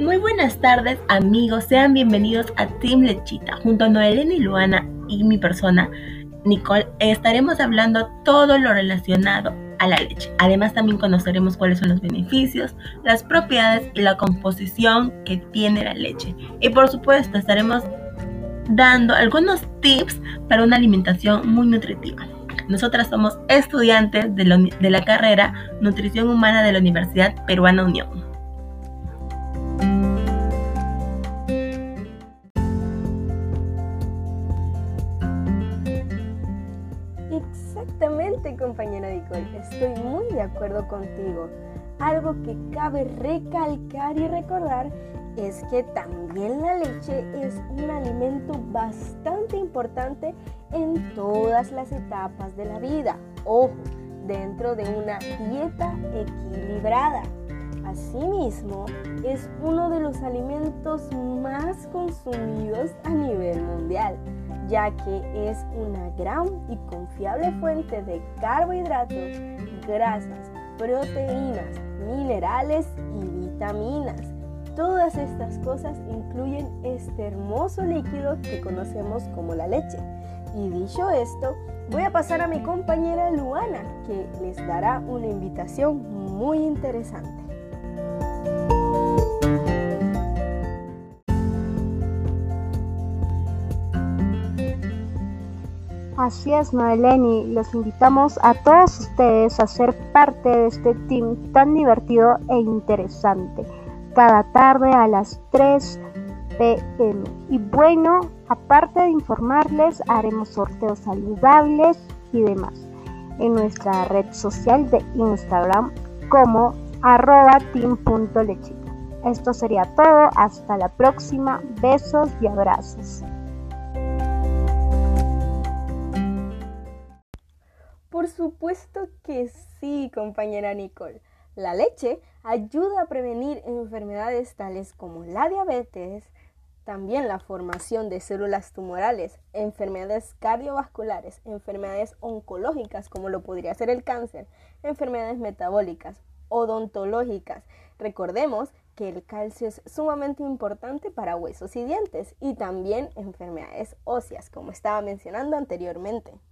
Muy buenas tardes amigos, sean bienvenidos a Team Lechita. Junto a Noelena y Luana y mi persona, Nicole, estaremos hablando todo lo relacionado a la leche. Además también conoceremos cuáles son los beneficios, las propiedades y la composición que tiene la leche. Y por supuesto estaremos dando algunos tips para una alimentación muy nutritiva. Nosotras somos estudiantes de, de la carrera Nutrición Humana de la Universidad Peruana Unión. Compañera Nicole, estoy muy de acuerdo contigo. Algo que cabe recalcar y recordar es que también la leche es un alimento bastante importante en todas las etapas de la vida. Ojo, dentro de una dieta equilibrada. Asimismo, es uno de los alimentos más consumidos a nivel mundial ya que es una gran y confiable fuente de carbohidratos, grasas, proteínas, minerales y vitaminas. Todas estas cosas incluyen este hermoso líquido que conocemos como la leche. Y dicho esto, voy a pasar a mi compañera Luana, que les dará una invitación muy interesante. Así es, Noeleni, los invitamos a todos ustedes a ser parte de este team tan divertido e interesante, cada tarde a las 3 pm. Y bueno, aparte de informarles, haremos sorteos saludables y demás en nuestra red social de Instagram como arroba team.lechita. Esto sería todo, hasta la próxima, besos y abrazos. Por supuesto que sí, compañera Nicole. La leche ayuda a prevenir enfermedades tales como la diabetes, también la formación de células tumorales, enfermedades cardiovasculares, enfermedades oncológicas como lo podría ser el cáncer, enfermedades metabólicas, odontológicas. Recordemos que el calcio es sumamente importante para huesos y dientes y también enfermedades óseas, como estaba mencionando anteriormente.